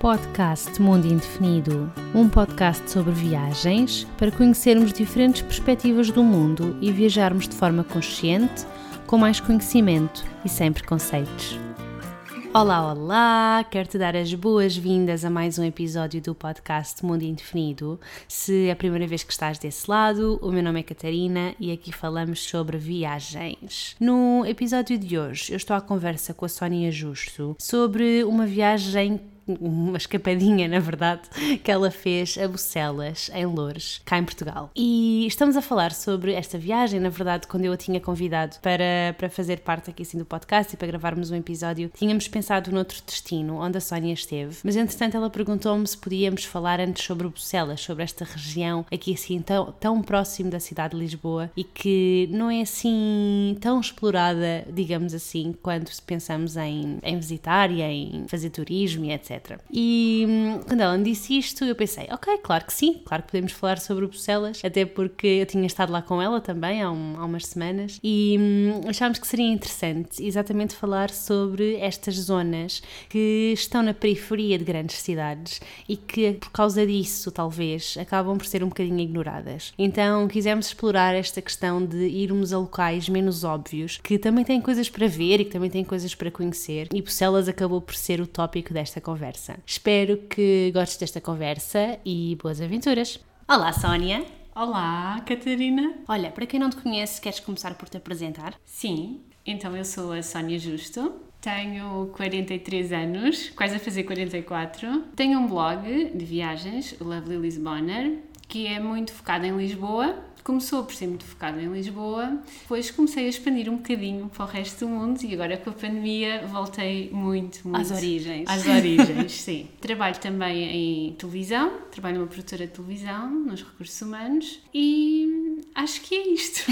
podcast Mundo Indefinido, um podcast sobre viagens para conhecermos diferentes perspectivas do mundo e viajarmos de forma consciente, com mais conhecimento e sem preconceitos. Olá, olá! Quero-te dar as boas-vindas a mais um episódio do podcast Mundo Indefinido. Se é a primeira vez que estás desse lado, o meu nome é Catarina e aqui falamos sobre viagens. No episódio de hoje, eu estou à conversa com a Sónia Justo sobre uma viagem uma escapadinha, na verdade, que ela fez a Bucelas, em Loures, cá em Portugal. E estamos a falar sobre esta viagem, na verdade, quando eu a tinha convidado para, para fazer parte aqui assim do podcast e para gravarmos um episódio, tínhamos pensado noutro destino, onde a Sónia esteve, mas entretanto ela perguntou-me se podíamos falar antes sobre Bucelas, sobre esta região aqui assim tão, tão próximo da cidade de Lisboa e que não é assim tão explorada, digamos assim, quando pensamos em, em visitar e em fazer turismo e etc. E hum, quando ela me disse isto, eu pensei, ok, claro que sim, claro que podemos falar sobre Bruxelas, até porque eu tinha estado lá com ela também há, um, há umas semanas e hum, achámos que seria interessante exatamente falar sobre estas zonas que estão na periferia de grandes cidades e que por causa disso, talvez, acabam por ser um bocadinho ignoradas. Então quisemos explorar esta questão de irmos a locais menos óbvios, que também têm coisas para ver e que também têm coisas para conhecer, e Bruxelas acabou por ser o tópico desta conversa conversa. Espero que gostes desta conversa e boas aventuras. Olá, Sónia. Olá, Catarina. Olha, para quem não te conhece, queres começar por te apresentar? Sim, então eu sou a Sónia Justo, tenho 43 anos, quase a fazer 44. Tenho um blog de viagens, o Lovely Lisboner, que é muito focado em Lisboa começou por ser muito focado em Lisboa, depois comecei a expandir um bocadinho para o resto do mundo e agora com a pandemia voltei muito, muito às origens. Às origens, sim. Trabalho também em televisão, trabalho numa produtora de televisão, nos recursos humanos e acho que é isto.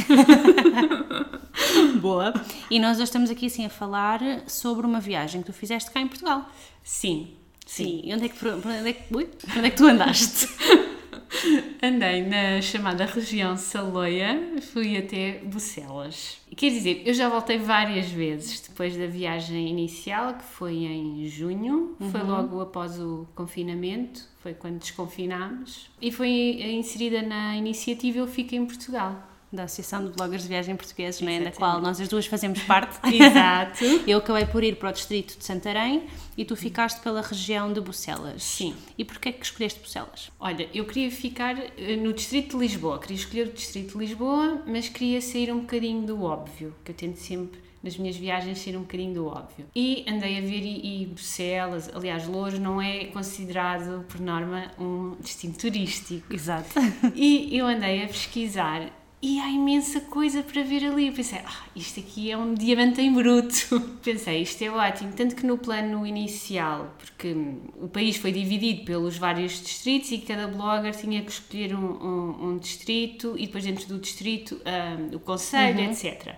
Boa. E nós hoje estamos aqui assim a falar sobre uma viagem que tu fizeste cá em Portugal. Sim. Sim. E onde é que, onde é que, onde é que tu andaste? Andei na chamada região Saloia, fui até Bucelas. Quer dizer, eu já voltei várias vezes depois da viagem inicial, que foi em junho, uhum. foi logo após o confinamento, foi quando desconfinámos, e foi inserida na iniciativa Eu Fico em Portugal da Associação de Bloggers de Viagem Portugueses, né, da qual nós as duas fazemos parte. Exato. Eu acabei por ir para o distrito de Santarém e tu ficaste pela região de Bucelas. Sim. E porquê que escolheste Bucelas? Olha, eu queria ficar eh, no distrito de Lisboa, queria escolher o distrito de Lisboa, mas queria sair um bocadinho do óbvio, que eu tento sempre nas minhas viagens sair um bocadinho do óbvio. E andei a ver e, e Bruxelas, aliás, Louros não é considerado por norma um destino turístico. Exato. E eu andei a pesquisar e há imensa coisa para ver ali. Eu pensei, ah, isto aqui é um diamante em bruto. pensei, isto é ótimo. Tanto que no plano inicial, porque o país foi dividido pelos vários distritos e cada blogger tinha que escolher um, um, um distrito e depois dentro do distrito um, o conselho, uhum. etc.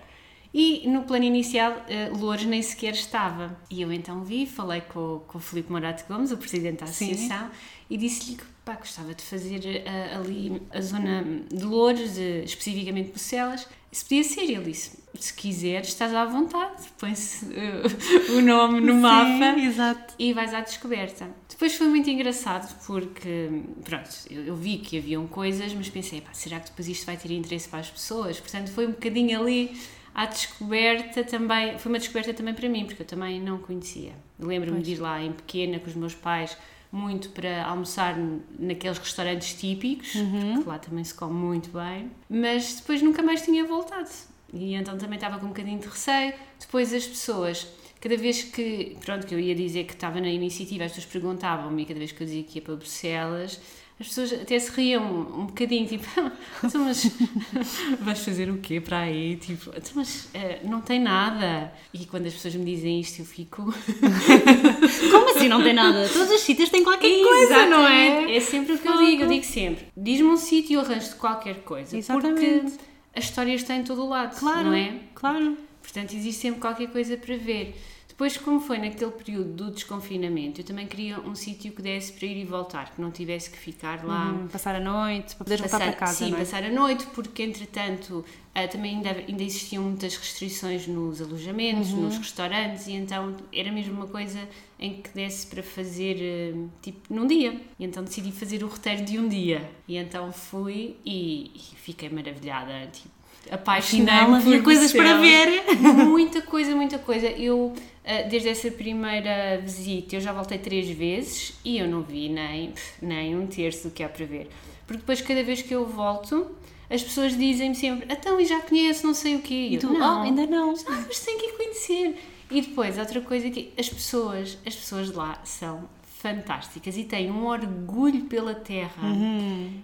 E no plano inicial, uh, Loures nem sequer estava. E eu então vi, falei com, com o Filipe Morato Gomes, o presidente da associação, Sim. e disse-lhe que pá, gostava de fazer uh, ali a zona de Loures, uh, especificamente Bucelas. Se podia ser, ele disse: se quiseres, estás à vontade, põe-se uh, o nome no Sim, mapa exato. e vais à descoberta. Depois foi muito engraçado porque, pronto, eu, eu vi que haviam coisas, mas pensei: pá, será que depois isto vai ter interesse para as pessoas? Portanto, foi um bocadinho ali à descoberta também, foi uma descoberta também para mim, porque eu também não conhecia. Lembro-me de ir lá em pequena com os meus pais, muito para almoçar naqueles restaurantes típicos, uhum. porque lá também se come muito bem, mas depois nunca mais tinha voltado. E então também estava com um bocadinho de receio. Depois as pessoas, cada vez que, pronto, que eu ia dizer que estava na iniciativa, as pessoas perguntavam-me, cada vez que eu dizia que ia para Bruxelas, as pessoas até se riam um, bocadinho, tipo, então, mas vais fazer o quê para aí? Tipo, então, mas uh, não tem nada. E quando as pessoas me dizem isto, eu fico. Como assim não tem nada? Todos os sítios têm qualquer Exatamente. coisa, não é? É sempre o que eu digo, eu digo sempre: diz-me um sítio e eu arranjo qualquer coisa. Exatamente. Porque as histórias têm em todo o lado, claro, não é? Claro. Portanto, existe sempre qualquer coisa para ver. Depois, como foi naquele período do desconfinamento, eu também queria um sítio que desse para ir e voltar, que não tivesse que ficar lá. Uhum, passar a noite, para voltar Passar- para casa, Sim, é? passar a noite, porque entretanto ah, também ainda, ainda existiam muitas restrições nos alojamentos, Uhum. nos restaurantes, e então era mesmo uma coisa em que desse para fazer ah, tipo num dia. E então decidi fazer o roteiro de um dia. E então fui e, e fiquei maravilhada, tipo, apaixonei Afinal, havia coisas para ver. Muita coisa, muita coisa. Eu, ah, desde essa primeira visita, eu já voltei três vezes e eu não vi nem, nem um terço do que há para ver. Porque depois, cada vez que eu volto, as pessoas dizem-me sempre: então, e já conheço, não sei o quê. E eu, tu, não, oh, ainda não. ah, mas tem que conhecer. E depois, outra coisa que as pessoas, as pessoas de lá são fantásticas e têm um orgulho pela terra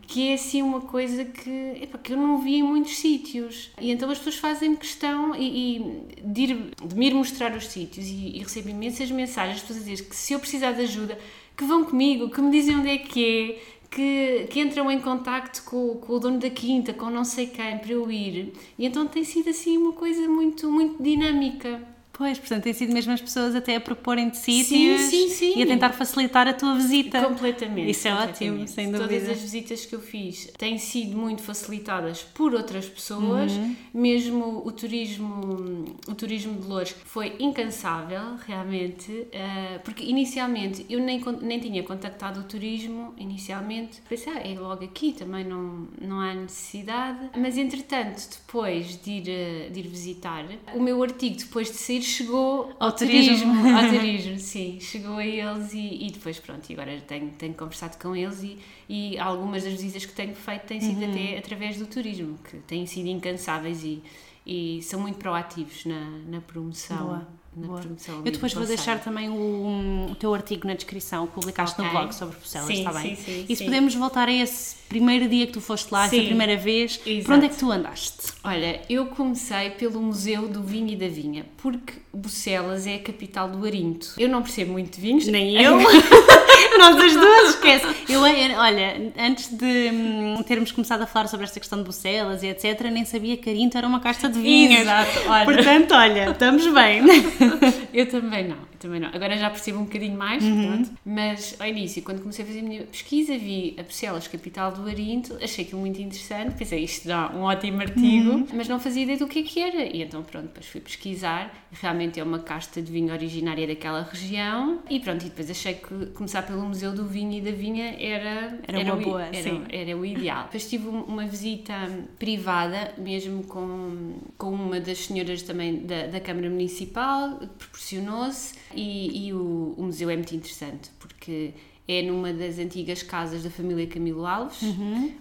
que é assim uma coisa que, epá, que eu não vi em muitos sítios. E então as pessoas fazem questão e, e de, ir, de me ir mostrar os sítios e, e recebo imensas mensagens, as pessoas a dizer que se eu precisar de ajuda, que vão comigo, que me dizem onde é que é, que, que entram em contacto com, com o dono da quinta, com não sei quem, para eu ir. E então tem sido assim uma coisa muito, muito dinâmica. Pois, portanto, tem sido mesmo as pessoas até a proporem-te Sim, sítios sim, sim. e a tentar facilitar a tua visita. Completamente. Isso é ótimo, sem Todas dúvida. as visitas que eu fiz têm sido muito facilitadas por outras pessoas, Uhum. mesmo o turismo, o turismo de Lourdes foi incansável, realmente, eh, porque inicialmente eu nem, nem tinha contactado o turismo, inicialmente, pensei, ah, é logo aqui, também não, não há necessidade, mas entretanto, depois de ir, eh, de ir visitar, o meu artigo, depois de sair, chegou Ao turismo. turismo, ao turismo, sim, chegou a eles e, e depois pronto, e agora tenho, tenho conversado com eles e, e algumas das visitas que tenho feito têm sido Uhum. até através do turismo, que têm sido incansáveis e, e são muito proativos na, na promoção. Boa, na boa. Eu depois vou deixar também o, o teu artigo na descrição, que publicaste no Ok. blog sobre Bruxelas, Sim, está bem? sim, sim, e se sim. podemos voltar a esse primeiro dia que tu foste lá, essa Sim. primeira vez, Exato. por onde é que tu andaste? Olha, eu comecei pelo Museu do Vinho e da Vinha, porque Bucelas é a capital do Arinto. Eu não percebo muito de vinhos. Nem eu. Nós as duas, esquece. Eu, eu- olha, antes de hum, termos começado a falar sobre esta questão de Bucelas e etc., nem sabia que Arinto era uma casta de vinhos. Exato, olha. Portanto, olha, estamos bem. Eu também não, também não. Agora já percebo um bocadinho mais, Uhum. mas ao início, quando comecei a fazer a minha pesquisa, vi a Bucelas, capital do Arinto, achei aquilo muito interessante, pensei, isto dá um ótimo artigo, Uhum. mas não fazia ideia do que é que era. E então, pronto, depois fui pesquisar, realmente é uma casta de vinho originária daquela região, e pronto, e depois achei que começar pelo Museu do Vinho e da Vinha era, Era uma o, boa, era, era o ideal. Depois tive um- uma visita privada, mesmo com, com uma das senhoras também da, da Câmara Municipal, proporcionou-se, e, e o, o museu é muito interessante, porque é numa das antigas casas da família Camilo Alves.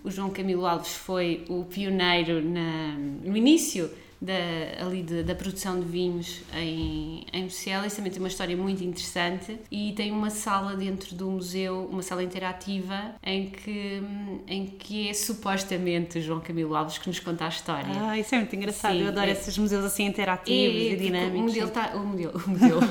O João Camilo Alves foi o pioneiro na, no início da, ali de- da produção de vinhos em, em Bucelas. Também tem uma história muito interessante e tem uma sala dentro do museu, uma sala interativa, em que, em que é supostamente o João Camilo Alves que nos conta a história. Ah, isso é muito engraçado. Sim, Eu adoro é. esses museus assim interativos É, e dinâmicos. O modelo está. O modelo. O modelo.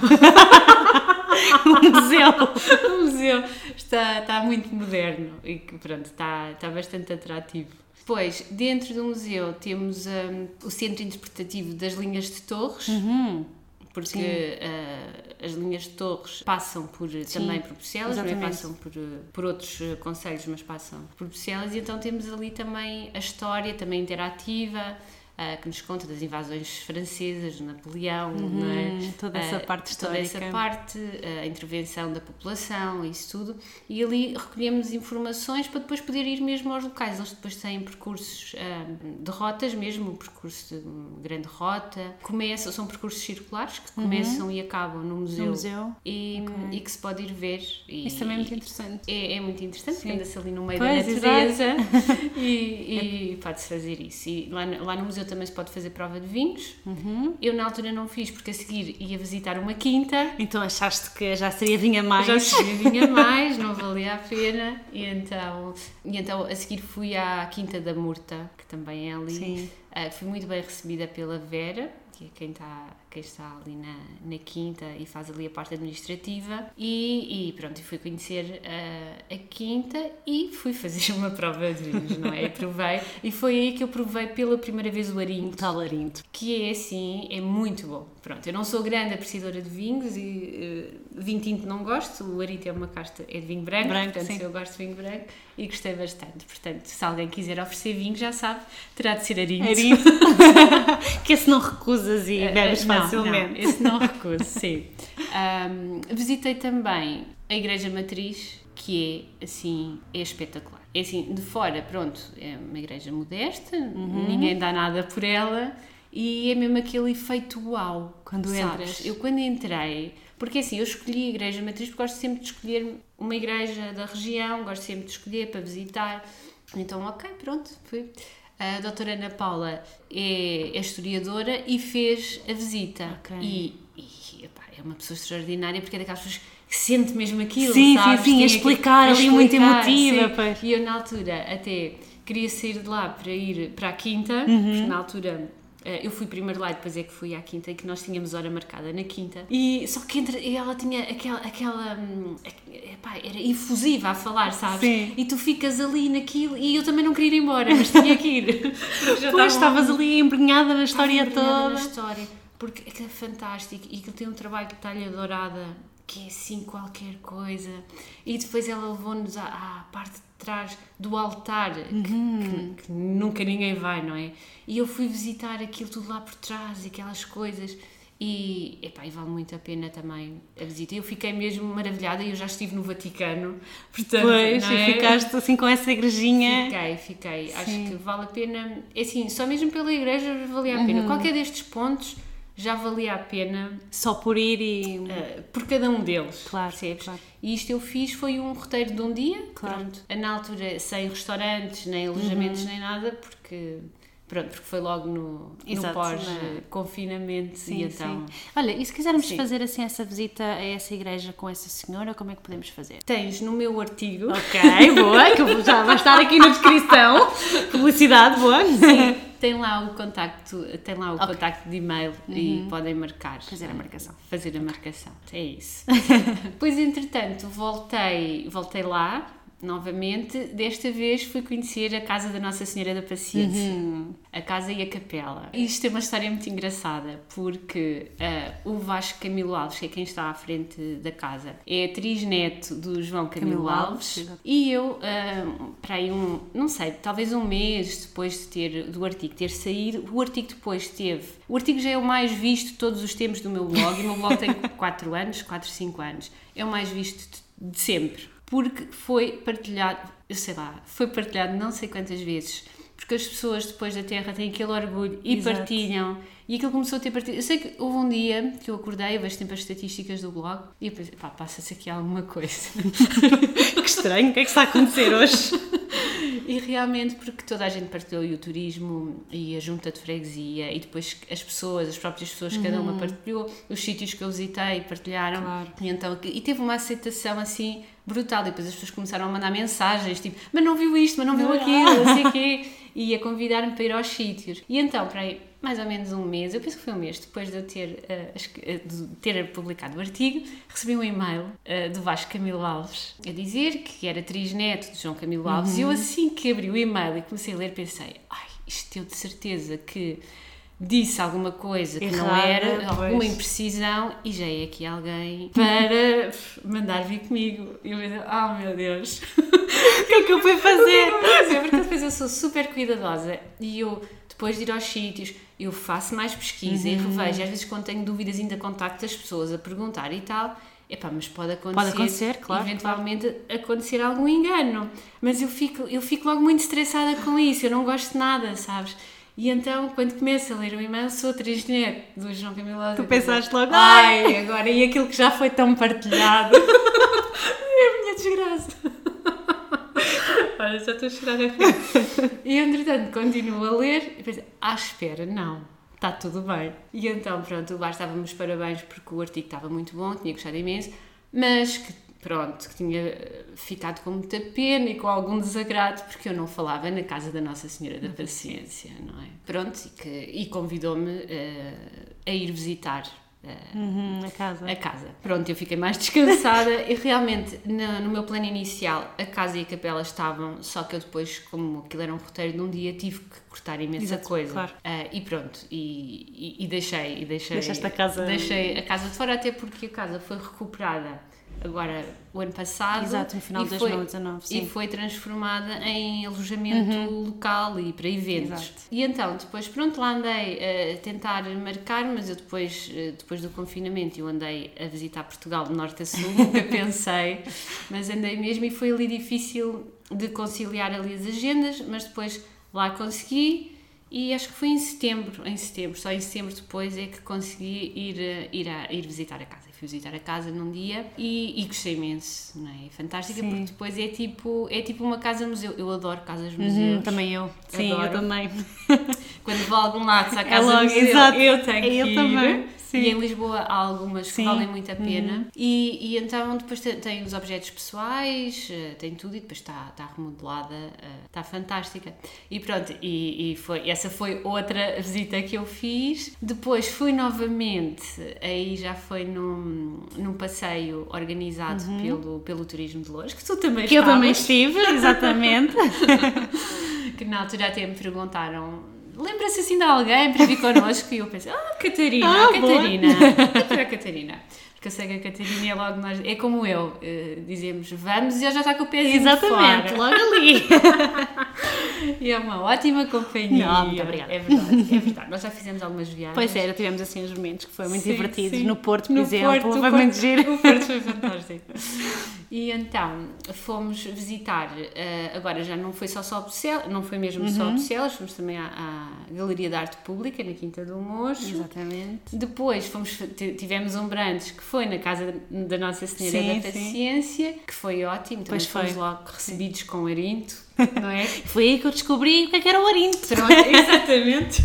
O museu. o museu está, está muito moderno e pronto, está, está bastante atrativo. Depois, dentro do museu, temos hum, o Centro Interpretativo das Linhas de Torres, Uhum. porque uh, as linhas de Torres passam por, também por Bruxelas, não é? exatamente. passam por, uh, por outros conselhos, mas passam por Bruxelas, e então temos ali também a história, também interativa, uh, que nos conta das invasões francesas, Napoleão, é? Uhum, toda essa Uh, parte Toda histórica. essa parte, a intervenção da população, isso tudo, e ali recolhemos informações para depois poder ir mesmo aos locais. Eles depois têm percursos de rotas mesmo, um percurso de grande rota. Começam, são percursos circulares que começam e acabam no museu. Uhum. No museu. E, e que se pode ir ver. E, Isso também é muito interessante. é, é muito interessante, porque anda-se ali no meio Pois, da natureza e, e pode-se fazer isso. E lá, lá no museu também se pode fazer prova de vinhos. Uhum. Eu na altura não fiz, porque a seguir ia visitar uma quinta. Então achaste que já seria vinha mais? Já sabia vinha mais, não valia a pena. E então, e então a seguir fui à Quinta da Murta, que também é ali. Sim. Uh, fui muito bem recebida pela Vera, que é quem está, quem está ali na, na quinta e faz ali a parte administrativa. E, e pronto, fui conhecer a, a quinta e fui fazer uma prova de vinhos, não é? Provei. E foi aí que eu provei pela primeira vez o arinto. Tal arinto. Que é assim, é muito bom. Pronto, eu não sou grande apreciadora de vinhos e uh, vinho tinto não gosto. O arinto é uma casta, é de vinho branco, Branco, portanto sim. eu gosto de vinho branco e gostei bastante. Portanto, se alguém quiser oferecer vinho, já sabe, terá de ser arinto. Arinto. que esse não recusas e bebes Eh, não, facilmente. Não, esse não recuso, sim. Ahm, visitei também a Igreja Matriz, que é assim, é espetacular. É assim, de fora, pronto, é uma igreja modesta, Uhum. ninguém dá nada por ela e é mesmo aquele efeito uau. Quando sabes? entras. Eu quando entrei, porque assim, eu escolhi a Igreja Matriz porque gosto sempre de escolher uma igreja da região, gosto sempre de escolher para visitar. Então, ok, pronto, fui. A doutora Ana Paula é, é historiadora e fez a visita. Ok. E, e, epá, é uma pessoa extraordinária porque é daquelas pessoas que sente mesmo aquilo. Sim, sim, sabes? sim, a Tem explicar ali, muito emotiva, sim. E eu, na altura, até queria sair de lá para ir para a quinta, Uhum. porque na altura. Eh, Eu fui primeiro lá e depois é que fui à quinta e que nós tínhamos hora marcada na quinta. E só que entre, ela tinha aquela, aquela hum, epá, era efusiva a falar, sabes? Sim. E tu ficas ali naquilo e eu também não queria ir embora, mas tinha que ir. Pois, estavas ali embrenhada na história toda. na história, porque aquilo é fantástico e aquilo tem um trabalho de talha dourada que é assim qualquer coisa. E depois ela levou-nos à, à parte de trás do altar, que- Uhum. que, que nunca ninguém vai, não é? E eu fui visitar aquilo tudo lá por trás, aquelas coisas. E, epá, e vale muito a pena também a visita. Eu fiquei mesmo maravilhada e eu já estive no Vaticano, portanto, Pois, não e é? ficaste assim com essa igrejinha. Fiquei, fiquei. Acho Sim. que vale a pena. É assim, só mesmo pela igreja valia a pena. Uhum. Qualquer destes pontos já valia a pena Só por ir e. eh, por cada um deles. Claro, percebes? claro. E isto eu fiz foi um roteiro de um dia. Claro. Pronto. Na altura, sem restaurantes, nem alojamentos, nem nada, porque. Pronto, porque foi logo no, no Exato, pós-confinamento Sim, e então. sim. Olha, e se quisermos Sim. fazer assim essa visita a essa igreja com essa senhora, como é que podemos fazer? Tens no meu artigo. Ok, boa, que já vai estar aqui na descrição. Publicidade, boa. Tem lá o contacto, tem lá o Ok. contacto de e-mail e podem marcar. Fazer a marcação. Fazer a marcação. É isso. Depois, entretanto, voltei, voltei lá novamente. Desta vez fui conhecer a casa da Nossa Senhora da Paciência. A casa e a capela. Isto tem uma história muito engraçada, porque ah, o Vasco Camilo Alves, que é quem está à frente da casa, é atriz neto do João Camilo, Camilo Alves. Alves. E eu, ah, para aí um, não sei, talvez um mês depois de ter, do artigo ter saído, o artigo depois teve. O artigo já é o mais visto de todos os tempos do meu blog, e o meu blog tem 4 anos, 4, 5 anos. É o mais visto de sempre. Porque foi partilhado, eu sei lá, foi partilhado não sei quantas vezes. Porque as pessoas depois da Terra têm aquele orgulho e Exato. partilham. E aquilo começou a ter partido. Eu sei que houve um dia que eu acordei, eu vejo sempre as estatísticas do blog, e eu pensei, pá, passa-se aqui alguma coisa. Que estranho, o que é que está a acontecer hoje? E realmente, porque toda a gente partilhou e o turismo e a junta de freguesia e depois as pessoas, as próprias pessoas, cada uma partilhou, os sítios que eu visitei partilharam. Claro. E, então, e teve uma aceitação assim brutal. E depois as pessoas começaram a mandar mensagens tipo, mas não viu isto, mas não viu aquilo, não sei o quê. E a convidar-me para ir aos sítios. E então, para aí, mais ou menos um mês, eu penso que foi um mês depois de eu ter, eh, de ter publicado o artigo, recebi um e-mail eh, do Vasco Camilo Alves a dizer que era atriz neto de João Camilo Alves. E eu, assim que abri o e-mail e comecei a ler, pensei: ai, isto eu de certeza que disse alguma coisa que não Errada, era, alguma pois. imprecisão, e já é aqui alguém para mandar vir comigo. E eu pensei: oh meu Deus. O que é que eu fui fazer? É, porque depois eu sou super cuidadosa e eu, depois de ir aos sítios, eu faço mais pesquisa Uhum. e revejo. E às vezes, quando tenho dúvidas, ainda contacto as pessoas a perguntar e tal. Epá, mas pode acontecer, Pode acontecer, claro, eventualmente acontecer algum engano. Mas eu fico, eu fico logo muito estressada com isso, eu não gosto de nada, sabes? E então, quando começo a ler o e-mail, sou atriz net do João Camilo. Tu pensaste logo, Ai, agora, e aquilo que já foi tão partilhado. é a minha desgraça. Olha, já estou a chorar a rir. E entretanto, continuo a ler e penso, à espera, não, está tudo bem. E então, pronto, lá estávamos parabéns porque o artigo estava muito bom, tinha gostado imenso, mas que pronto, que tinha ficado com muita pena e com algum desagrado porque eu não falava na casa da Nossa Senhora da Paciência, não é? Pronto, e, que, e convidou-me uh, a ir visitar Uhum, a casa. A casa. Pronto, eu fiquei mais descansada e realmente no, no, meu plano inicial a casa e a capela estavam, só que eu depois, como aquilo era um roteiro de um dia, tive que cortar imensa Exato, coisa. Claro. Uh, e pronto, e, e, e, deixei, e deixei. Deixaste a casa. Deixei a casa de fora, até porque a casa foi recuperada agora o ano passado. Exato, no final de 2019. Foi, e foi transformada em alojamento uhum. local e para eventos. Exato. E então, depois, pronto, lá andei a tentar marcar, mas eu depois, eh, depois do confinamento, eu andei a visitar Portugal de norte a sul, nunca pensei, mas andei mesmo e foi ali difícil de conciliar ali as agendas, mas depois lá consegui e acho que foi em setembro, em setembro, só em setembro depois é que consegui ir, eh, ir, a, ir visitar a casa. Fui visitar a casa num dia e, e gostei imenso, não é? Fantástica, Sim. porque depois é tipo, é tipo uma casa-museu. Eu adoro casas-museus. Uhum, também eu. Sim, adoro. eu também. Quando vou a algum lado, se há casa-museu, é eu tenho que eu ir. Também. Sim. E em Lisboa há algumas Sim. que valem muito a pena. Uhum. E, e então depois tem, tem, os objetos pessoais, eh, tem tudo e depois está, está remodelada, eh, está fantástica. E pronto, e, e foi, essa foi outra visita que eu fiz. Depois fui novamente, aí já foi num, num passeio organizado uhum. pelo, pelo Turismo de Lourdes, que tu também Que estavas. eu também estive, exatamente. que na altura até me perguntaram lembra-se assim de alguém para vir connosco? E eu pensei, ah, Catarina, ah, Catarina, a Catarina. Porque eu sei que a Catarina é logo nós, é como eu, uh, dizemos vamos e ela já está com o pezinho Exatamente, fora. logo ali. e é uma ótima companhia. Não, muito obrigada. É verdade, é verdade. Nós já fizemos algumas viagens. Pois é, tivemos assim uns momentos que foram muito sim, divertidos. Sim. No Porto, por no exemplo, Porto, foi Porto, muito giro. O Porto foi fantástico. E então fomos visitar, uh, agora já não foi só Bucelas, não foi mesmo uhum. só Bucelas, fomos também à, à, Galeria de Arte Pública, na Quinta do Mocho. Exatamente. Depois fomos, tivemos um brunch que foi na casa da Nossa Senhora sim, da Paciência, sim. que foi ótimo, também pois fomos foi. logo recebidos sim. com arinto, não é? foi aí que eu descobri o que, é que era o arinto. Pronto, exatamente.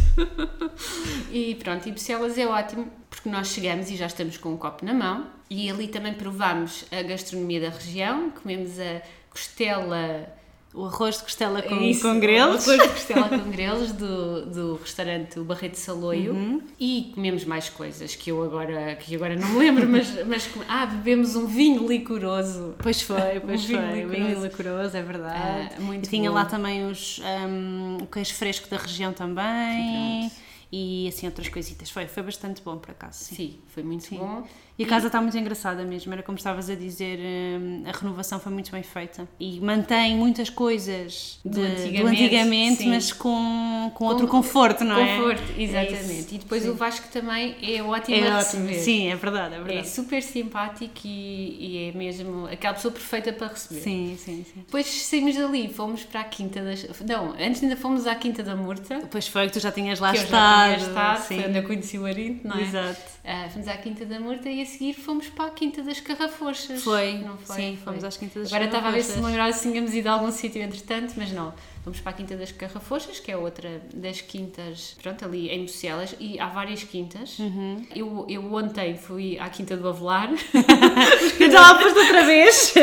e pronto, e Bucelas é ótimo, porque nós chegamos e já estamos com um copo na mão, e ali também provámos a gastronomia da região, comemos a costela o arroz de costela com, Isso, com grelos. O arroz de costela com grelos do, do restaurante O Barreto Saloio uhum. e comemos mais coisas que eu agora, que agora não me lembro, mas, mas ah, bebemos um vinho licoroso. Pois foi, pois um foi. Vinho licoroso. vinho licoroso, é verdade. Ah, muito e tinha bom. lá também os, um, o queijo fresco da região também. E assim outras coisitas. Foi, foi bastante bom por acaso. Sim, sim foi muito sim. bom. E a casa está muito engraçada mesmo, era como estavas a dizer, hum, a renovação foi muito bem feita e mantém muitas coisas de, do antigamente, do antigamente mas com, com outro conforto, não é? Conforto, exatamente. É e depois sim. o Vasco também é ótimo é a receber. Ótimo. Sim, é verdade, é verdade. É super simpático e, e, é mesmo aquela pessoa perfeita para receber. Sim, sim, sim. Depois saímos dali, fomos para a Quinta das... Não, antes ainda fomos à Quinta da Murta. Depois foi que tu já tinhas lá que estado. Eu já tinha estado, sim. foi onde eu conheci o Arinto, não é? Exato. Uh, fomos à Quinta da Murta e a seguir fomos para a Quinta das Carrafochas. Foi, não foi? Sim, foi. fomos às Quintas das Agora estava a ver se me lembrava se tínhamos ido a algum sítio entretanto, mas não. Fomos para a Quinta das Carrafochas, que é outra das quintas, pronto, ali em Bucelas, e há várias quintas. Uhum. Eu, eu ontem fui à Quinta do Avelar. eu lá foste outra vez.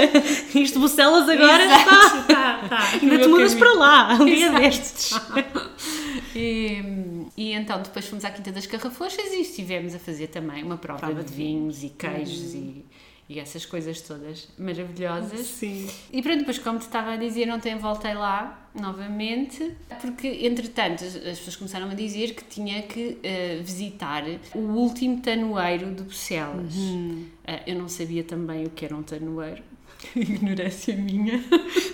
Isto Bucelas agora Exato. está. Tá, tá. Ainda te mudas para lá, um dia destes. e, e então depois fomos à Quinta das Carrafochas e estivemos a fazer também uma prova, prova de, de vinhos e queijos uhum. e e essas coisas todas maravilhosas. Sim. E pronto, depois, como te estava a dizer, ontem voltei lá novamente, porque entretanto as, pessoas começaram a dizer que tinha que uh, visitar o último tanoeiro de Bucelas. Uhum. Uh, eu não sabia também o que era um tanoeiro. Ignorância minha.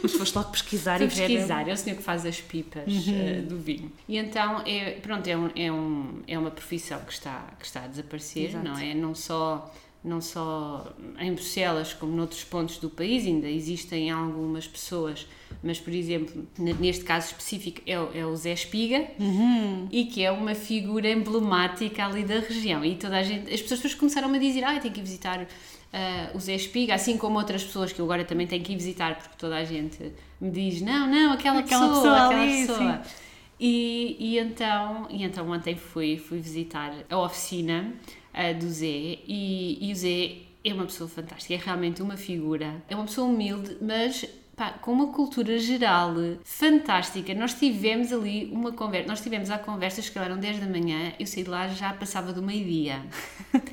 Mas foste logo pesquisar Fui e pesquisar, é o senhor que faz as pipas uhum. uh, do vinho. E então, é, pronto, é, um, é, um, é uma profissão que está, que está a desaparecer, Exato. não é? Não só não só em Bruxelas como noutros pontos do país, ainda existem algumas pessoas, mas por exemplo, neste caso específico é, é o Zé Espiga uhum. e que é uma figura emblemática ali da região e toda a gente, as pessoas depois começaram a dizer, ah, tenho que visitar uh, o Zé Espiga, assim como outras pessoas que eu agora também tenho que ir visitar porque toda a gente me diz, não, não, aquela, aquela pessoa, pessoa aquela ali, pessoa. E, e, então, e então ontem fui, fui visitar a oficina uh, do Zé e, e o Zé é uma pessoa fantástica, é realmente uma figura. É uma pessoa humilde, mas pá, com uma cultura geral fantástica. Nós tivemos ali uma conversa, nós tivemos a conversa, que eram 10 da manhã, eu saí de lá já passava do meio-dia.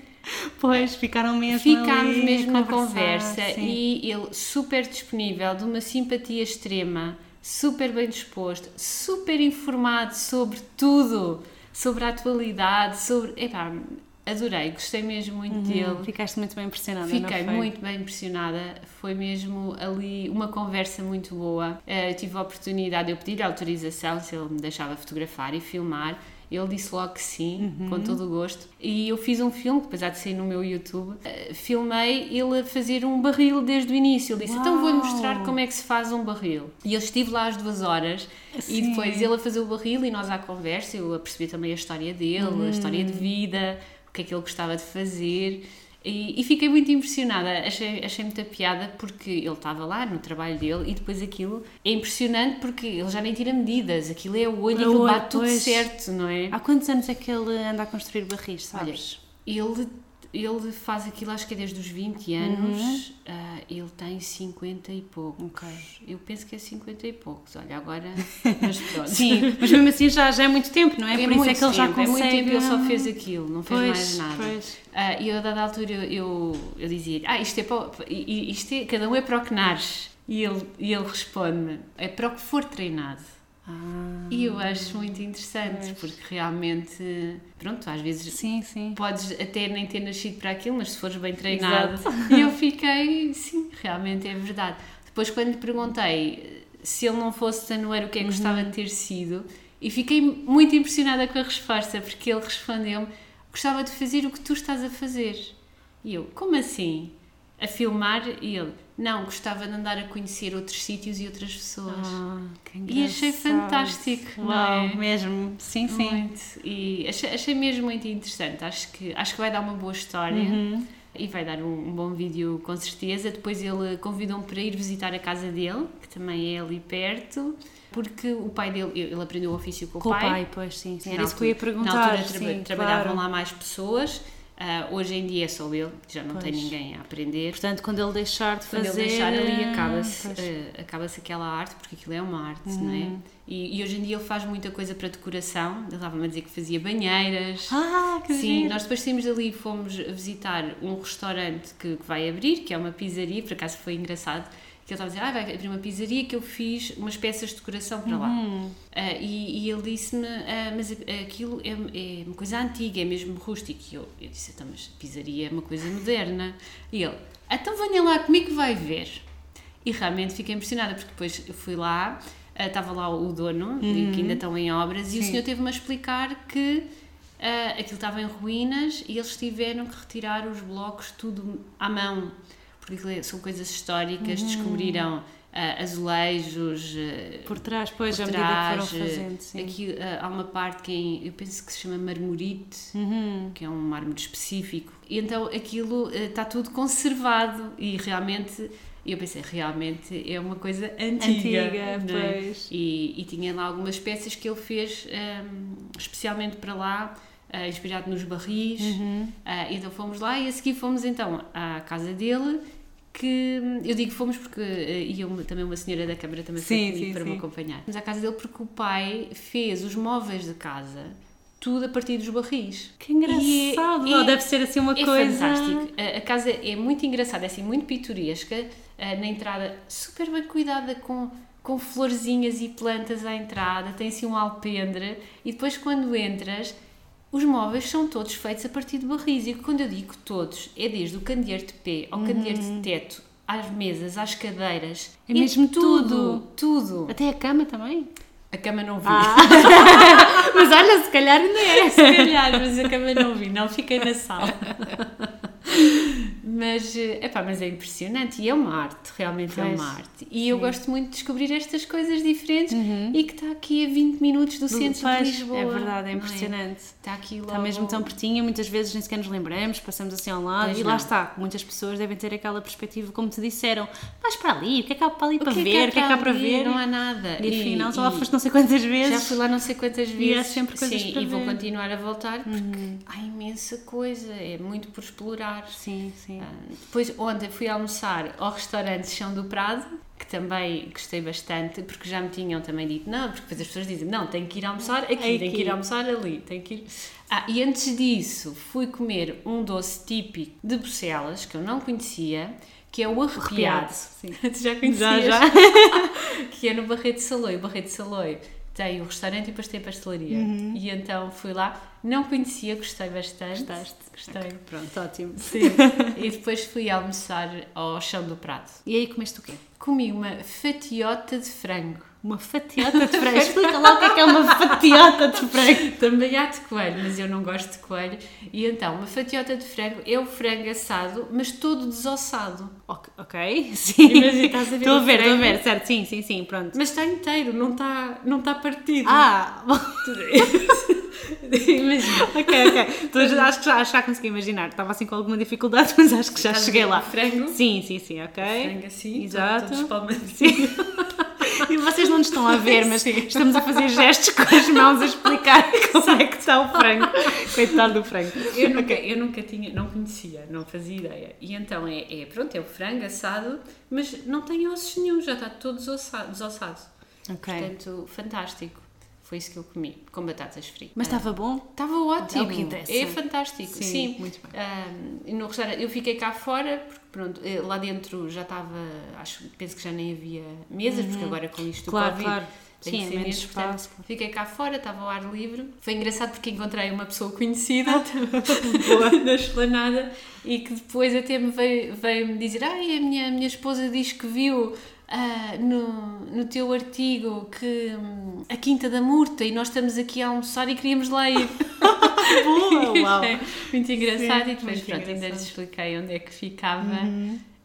Pois, ficaram mesmo Ficámos ali mesmo na conversa sim. e ele super disponível, de uma simpatia extrema, super bem disposto, super informado sobre tudo, sobre a atualidade, sobre. Epá, adorei, gostei mesmo muito dele. Uhum. Ficaste muito bem impressionada, Fiquei muito bem impressionada, foi mesmo ali uma conversa muito boa. Eh, Eu tive a oportunidade, eu pedi-lhe autorização se ele me deixava fotografar e filmar. Ele disse logo que sim, Uhum. com todo o gosto. E eu fiz um filme, que apesar de sair no meu YouTube, eh, filmei ele a fazer um barril desde o início. Ele disse: Então vou-lhe Uau! mostrar como é que se faz um barril. E eu estive lá às duas horas e Sim. depois ele a fazer o barril e nós à conversa. Eu a perceber também a história dele, a história Uhum. de vida, o que é que ele gostava de fazer. E, e fiquei muito impressionada, achei, achei muita piada porque ele estava lá no trabalho dele e depois aquilo é impressionante porque ele já nem tira medidas, aquilo é o olho É e olho, bate tudo certo, não é? Há quantos anos é que ele anda a construir barris, Olha, sabes? ele, ele faz aquilo acho que é desde os 20 anos, ah, ele tem 50 e poucos. Ok. Eu penso que é 50 e poucos, olha, agora. Mas pronto. Sim, mas mesmo assim já, já é muito tempo, não é? É Por isso é que ele já tempo, consegue... É muito tempo ele só fez aquilo, não fez Pois, mais nada. pois. Ah, e eu, a dada altura, eu, eu, eu dizia ah, isto é para. Isto é, cada um é para o que nasce. E ele, e ele responde-me: é para o que for treinado. Ah, E eu acho muito interessante, porque realmente, pronto, às vezes sim, sim. podes até nem ter nascido para aquilo, mas se fores bem treinado. E eu fiquei, sim, realmente é verdade. Depois, quando lhe perguntei se ele não fosse tanoeiro, o que é que gostava de ter sido, e fiquei muito impressionada com a resposta, porque ele respondeu-me: gostava de fazer o que tu estás a fazer. E eu, como assim? A filmar? E ele, não, gostava de andar a conhecer outros sítios e outras pessoas. Ah, que E achei fantástico, não Uau, é? mesmo. Sim, sim. Muito. E achei, achei mesmo muito interessante. Acho que, acho que vai dar uma boa história Uhum. e vai dar um, um bom vídeo com certeza. Depois ele convidou-me para ir visitar a casa dele, que também é ali perto, porque o pai dele, ele aprendeu o ofício com o Com o pai. pai, pois sim. sim. Era isso que eu ia perguntar. Na altura traba- sim, trabalhavam claro. lá mais pessoas. Ah, hoje em dia é só ele, já não tem Pois. ninguém a aprender. Portanto, quando ele deixar de Quando fazer... ele deixar ali acaba-se pois. eh, acaba-se aquela arte, porque aquilo é uma arte, não Uhum. é? E, e hoje em dia ele faz muita coisa para decoração. Ele estava-me a dizer que fazia banheiras. Ah, que Sim, giro. nós depois saímos dali e fomos visitar um restaurante que, que vai abrir, que é uma pizzaria, por acaso foi engraçado, que ele estava a dizer, ah, vai abrir uma pizzaria que eu fiz umas peças de decoração para lá. Uhum. Ah, e, e ele disse-me, ah, mas aquilo é, é uma coisa antiga, é mesmo rústico. E eu, eu disse, então, mas pizzaria é uma coisa moderna. E ele, então venha lá comigo vai ver. E realmente fiquei impressionada, porque depois eu fui lá, ah, estava lá o dono, e que ainda estão em obras, e o Sim. senhor teve-me a explicar que ah, aquilo estava em ruínas e eles tiveram que retirar os blocos tudo à mão, porque é- são coisas históricas, descobriram ah, azulejos, ah, Por trás, pois, por medida que trás, foram fazendo, sim. aqui ah, há uma parte que em- eu penso que se chama marmorite, Uhum. que é um mármore específico. E então aquilo está tudo conservado e realmente, eu pensei, realmente é uma coisa antiga. Antiga, é? pois. E, e tinha lá algumas peças que ele fez ehm, especialmente para lá, inspirado nos barris. Uhum. Ah, então fomos lá e a seguir fomos então à casa dele. Que eu digo fomos porque eh, ia uma- também uma senhora da Câmara também foi Sim, comigo sim, para me sim. acompanhar. Fomos à casa dele porque o pai fez os móveis de casa tudo a partir dos barris. Que engraçado. E é- deve ser assim uma é coisa... fantástico. A, a casa é muito engraçada, é assim, muito pitoresca. ah, na entrada, super bem cuidada com, com florzinhas e plantas à entrada. Tem assim um alpendre. E depois, quando entras, os móveis são todos feitos a partir de barris. E quando eu digo todos, é desde o candeeiro de pé ao candeeiro de teto, às mesas, às cadeiras. É mesmo tudo. Tudo. Até a cama também? A cama não vi. Ah. Mas olha, se calhar ainda é. Se calhar, mas a cama não vi, não fiquei na sala. Mas, eh, epá, mas é impressionante e é uma arte, realmente é Pois, uma arte. E eu gosto muito de descobrir estas coisas diferentes Uhum. e que está aqui a 20 minutos do centro Pois, de Lisboa. É verdade, é não impressionante. Está aqui logo. Está mesmo tão pertinho, muitas vezes nem sequer nos lembramos, passamos assim ao lado Pois e lá não. está. Muitas pessoas devem ter aquela perspectiva, como te disseram, vais para ali, o que é que há para ali O para que é ver, o que é que há para ver? Não há nada. E afinal, já lá foste não sei quantas vezes. Já fui lá não sei quantas vezes. E há sempre coisas Sim, para e vou ver. Uhum. continuar a voltar porque há imensa coisa, é muito por explorar. Sim, sim. Depois, ontem fui almoçar ao restaurante Chão do Prado, que também gostei bastante, porque já me tinham também dito, não, porque depois as pessoas dizem, não, tem que ir almoçar aqui, Aqui. tem que ir almoçar ali, tem que ir... Ah, e antes disso, fui comer um doce típico de Bruxelas, que eu não conhecia, que é o arrepiado. Sim. Tu já conhecias? Já, já. que é no Barreto de Saloio. O Barreto de Saloio tem o restaurante e depois tem a pastelaria. Uhum. E então fui lá, não conhecia, gostei bastante. Gostaste? Gostei. Pronto, ótimo. Sim. e depois fui almoçar ao chão do prato. E aí comeste o quê? Comi uma fatiota de frango. Uma fatiota de frango. Explica lá o que é que é uma fatiota de frango. Também há de coelho, mas eu não gosto de coelho. E então, uma fatiota de frango é o frango assado, mas todo desossado. Ok, ok, sim. Imagina, estás a ver Estou a ver, estou a ver, certo, sim, sim, sim, pronto. Mas está inteiro, não está, não está partido. Ah, Imagina. ok, ok. Então, já- acho, que já, acho que já consegui imaginar. Estava assim com alguma dificuldade, mas acho que já cheguei lá. frango? Sim, sim, sim, ok. Frango assim, Exato. todo espalmadinho. Vocês não nos estão a ver, mas estamos a fazer gestos com as mãos a explicar como é que está o frango. Coitado do frango. Eu nunca, eu nunca tinha, não conhecia, não fazia ideia. E então é, é, pronto, é o frango assado, mas não tem ossos nenhum, já está todo desossado. desossado. Portanto, fantástico. Foi isso que eu comi, com batatas fritas. Mas estava bom? Estava ótimo. É o que interessa. É fantástico, Sim, sim. muito bem. E no restaurante, eu fiquei cá fora, porque pronto, eh, lá dentro já estava, acho, penso que já nem havia mesas, porque agora com isto Uhum. Claro, Covid claro. tem Sim, que é ser menos mesmo, portanto, espaço. Fiquei cá fora, estava ao ar livre. Foi engraçado porque encontrei uma pessoa conhecida Boa. da esplanada e que depois até me veio, veio-me dizer: Ai, a minha, a minha esposa diz que viu ah, no, no teu artigo que hum, a Quinta da Murta e nós estamos aqui a almoçar e queríamos lá ir. Boa, uau. Achei muito engraçado Sim, e depois pronto, ainda engraçado. lhes expliquei onde é que ficava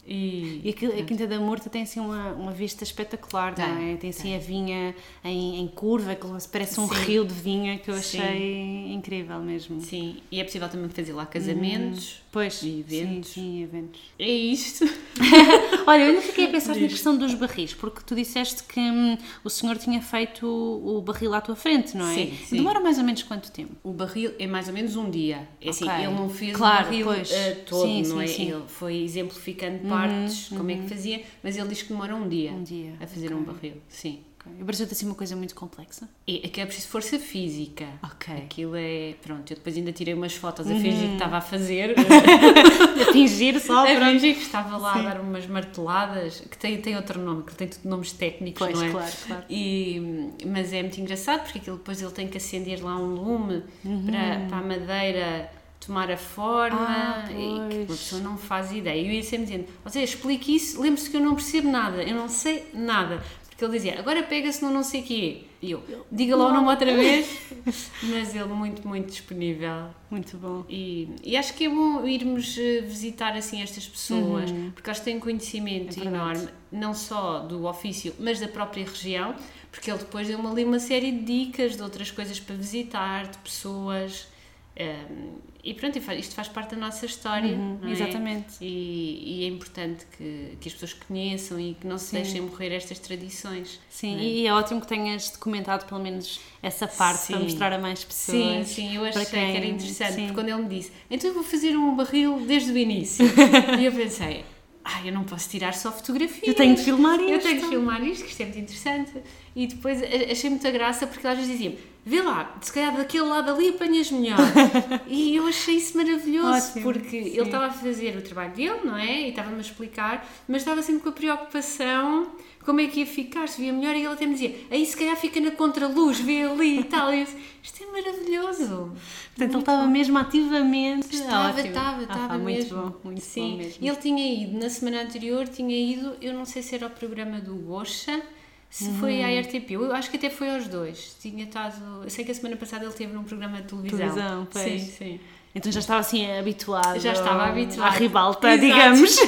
e, E aquilo- a Quinta da Murta tem assim uma, uma vista espetacular, não Tem, é? Tem assim a vinha em, em curva, que parece um Sim. rio de vinha que eu Sim. achei incrível mesmo. sim, e é possível também fazer lá casamentos. Pois, E eventos. Sim, sim, eventos. É isto. Olha, eu ainda fiquei a pensar na questão dos barris, porque tu disseste que hum, o senhor tinha feito o, o barril à tua frente, não é? Sim, sim. Demora mais ou menos quanto tempo? O barril é mais ou menos um dia. É assim, Ok. ele não fez Claro, o barril pois. eh, todo, Sim, não sim, é? sim. Ele foi exemplificando partes, como é que fazia, mas ele diz que demora um dia, Um dia, a fazer ok. um barril. Sim. Ok. Eu pareceu-te assim uma coisa muito complexa. E aqui é preciso força física. Ok. Aquilo é. Pronto, eu depois ainda tirei umas fotos a fingir que estava a fazer. A fingir só, a pronto. fingir que estava lá Sim. a dar umas marteladas, que tem, tem outro nome, que tem tudo nomes técnicos, Pois, não é? claro, claro. E, mas é muito engraçado porque aquilo depois ele tem que acender lá um lume para, para a madeira tomar a forma Uhum. Ah, e que uma pessoa não faz ideia. E eu ia sempre dizendo, ou seja, explique isso, lembre-se que eu não percebo nada, eu não sei nada. Porque ele dizia, agora pega-se no não sei quê. E eu, diga lá o nome outra vez. Mas ele muito, muito disponível. Muito bom. E, e acho que é bom irmos eh, visitar assim estas pessoas, porque elas têm conhecimento Uhum. É enorme, não só do ofício, mas da própria região, porque ele depois deu-me ali uma série de dicas de outras coisas para visitar, de pessoas. Ehm, e pronto, isto faz parte da nossa história. não é? exatamente. E, e é importante que, que as pessoas conheçam e que não se Sim. deixem morrer estas tradições. Sim, é? e é ótimo que tenhas documentado pelo menos essa parte para Sim. mostrar a mais Sim, pessoas. sim, eu para achei que era quem- interessante, sim. porque quando ele me disse, então eu vou fazer um barril desde o início, e eu pensei, ah, eu não posso tirar só fotografias. Eu tenho de filmar isto. Eu tenho de filmar isto, que isto é muito interessante. E depois achei muita graça, porque vezes diziam, vê lá, se calhar daquele lado ali apanhas melhor. e eu achei isso maravilhoso, Ótimo, porque sim. ele estava a fazer o trabalho dele, não é? E estava-me a explicar, mas estava sempre com a preocupação como é que ia ficar, se via melhor, e ele até me dizia, aí se calhar fica na contraluz, vê ali e tal. E eu disse, isto é maravilhoso. Portanto, ele estava mesmo ativamente. Estava, Ótimo. estava, Ah, estava pá, muito mesmo. bom, muito Sim. bom mesmo. Ele tinha ido, na semana anterior, tinha ido, eu não sei se era o programa do Gosha, se foi Hum. à RTP, eu acho que até foi aos dois. Tinha estado, eu sei que a semana passada ele esteve num programa de televisão. Televisão, pois. Sim, sim. Então já estava assim habituado. Já estava habituado. À ribalta, Exato. digamos.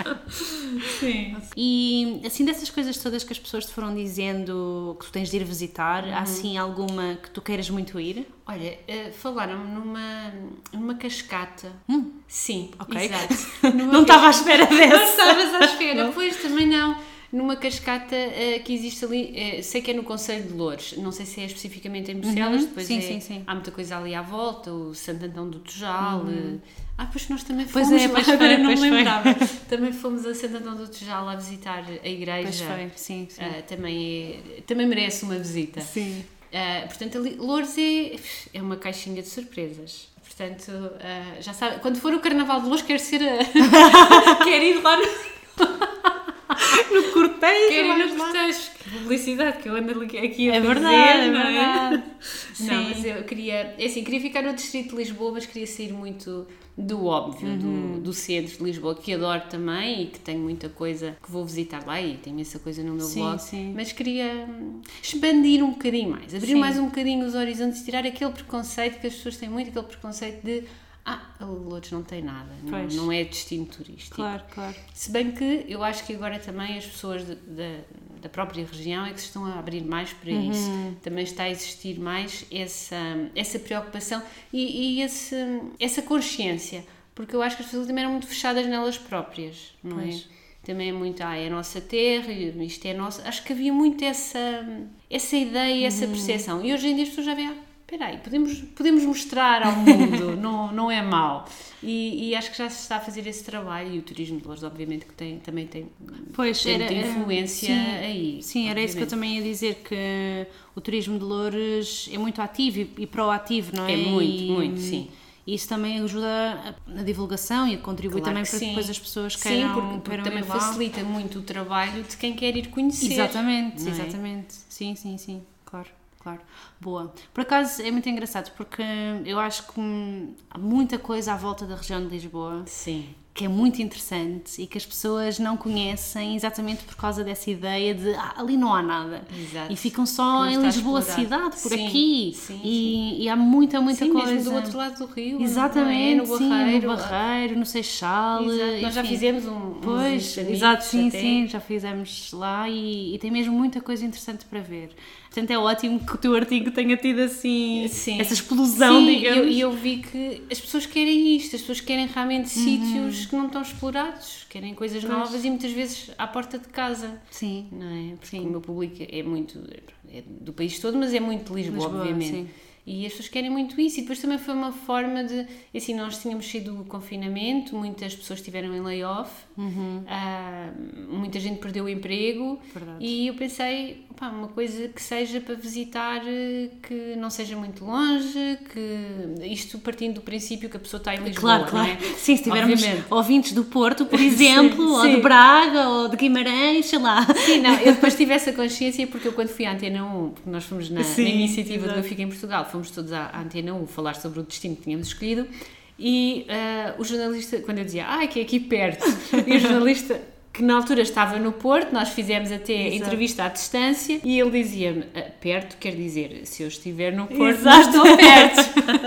Sim. E assim, dessas coisas todas que as pessoas te foram dizendo que tu tens de ir visitar, Uhum. há assim alguma que tu queiras muito ir? Olha, eh, falaram numa, numa cascata. Sim, ok. exato. Não estava à espera Não dessa. estavas à espera, pois também não. Numa cascata uh, que existe ali, uh, sei que é no Conselho de Louros, não sei se é especificamente em Bucelas, Uhum. depois Sim, é- sim, sim. há muita coisa ali à volta, o Santo Antão do Tejal. uh, ah, pois nós também Pois fomos é, lá, pois foi, agora não pois me lembrava. também fomos a Santo Antão do Tejal a visitar a Pois igreja. foi, sim, sim. Uh, também, é, também merece uma visita. Sim. Uh, portanto, ali, Lourdes é, é uma caixinha de surpresas. Portanto, uh, já sabe, quando for o Carnaval de Lourdes, quero ser a... quero ir lá no, No cortejo, vais no cortejo. Que publicidade que eu ando aqui a É fazer, verdade, é não verdade. Não, Sim. mas eu queria, é assim, queria ficar no Distrito de Lisboa, mas queria sair muito do óbvio, Uhum. do, do centro de Lisboa, que adoro também e que tenho muita coisa que vou visitar lá e tenho essa coisa no meu Sim, blog. sim. Mas queria hum, expandir um bocadinho mais, abrir Sim. mais um bocadinho os horizontes, tirar aquele preconceito que as pessoas têm muito, aquele preconceito de ah, a Lourdes não tem nada, não, não é destino turístico. Claro, claro. Se bem que eu acho que agora também as pessoas de- da, da própria região é que se estão a abrir mais para Uhum. isso. Também está a existir mais essa, essa preocupação e, e esse, essa consciência, porque eu acho que as pessoas também eram muito fechadas nelas próprias, não Pois. é? Também é muito, ah, é a nossa terra, isto é nosso. Acho que havia muito essa, essa ideia, essa Uhum. percepção. E hoje em dia as pessoas já veem, ah, espera aí, podemos, podemos mostrar ao mundo, não, não é mau. E, e acho que já se está a fazer esse trabalho e o turismo de Lourdes, obviamente, que tem, também tem, Pois, tem era, era- influência sim, aí. Sim, era isso que eu obviamente. também ia dizer, que o turismo de Loures é muito ativo e, e proativo, não é? É muito, E- muito, sim. Isso também ajuda na divulgação e a contribuir Claro também para que sim. depois as pessoas Sim, queiram, porque, porque queiram também facilita muito o trabalho de quem quer ir conhecer. Exatamente, é? exatamente. Sim, sim, sim, claro, claro. Boa. Por acaso é muito engraçado porque eu acho que há muita coisa à volta da região de Lisboa Sim. que é muito interessante e que as pessoas não conhecem exatamente por causa dessa ideia de ah, ali não há nada. Exato. E ficam só em Lisboa cidade, por Sim, aqui. sim, e, e há muita, muita Sim, coisa. mesmo do outro lado do rio. Exatamente, não é? no sim, Barreiro. no Barreiro, no Seixal. Exato. Nós já fizemos um. Pois, exato, sim, até. sim, já fizemos lá e, e tem mesmo muita coisa interessante para ver. Portanto, é ótimo que o teu artigo tenha tido assim Sim. essa explosão, Sim, digamos. E eu, eu vi que as pessoas querem isto, as pessoas querem realmente sítios que não estão explorados, querem coisas Pois. novas e muitas vezes à porta de casa. Sim, Não é? Porque Sim. o meu público é muito é do país todo, mas é muito de Lisboa, Lisboa, obviamente. sim. E as pessoas querem muito isso. E depois também foi uma forma de. Assim, nós tínhamos sido do confinamento, muitas pessoas estiveram em layoff, ah, muita gente perdeu o emprego. Uhum. Verdade. E eu pensei, pá, uma coisa que seja para visitar, eh, que não seja muito longe, que isto partindo do princípio que a pessoa está em Lisboa. Claro, claro. é? Sim, se tivermos Obviamente. ouvintes do Porto, por exemplo, ou sim. de Braga, ou de Guimarães, sei lá. Sim, não, eu depois tive essa consciência porque eu quando fui à Antena 1, porque nós fomos na, Sim, na iniciativa exato. do Eu Fico em Portugal, fomos todos à, à Antena 1 falar sobre o destino que tínhamos escolhido e ah, o jornalista, quando eu dizia, ah, que é aqui perto, e o jornalista que na altura estava no Porto, nós fizemos até Exato. entrevista à distância e ele dizia-me, "Ah, perto quer dizer, se eu estiver no Porto, Exato. estou perto.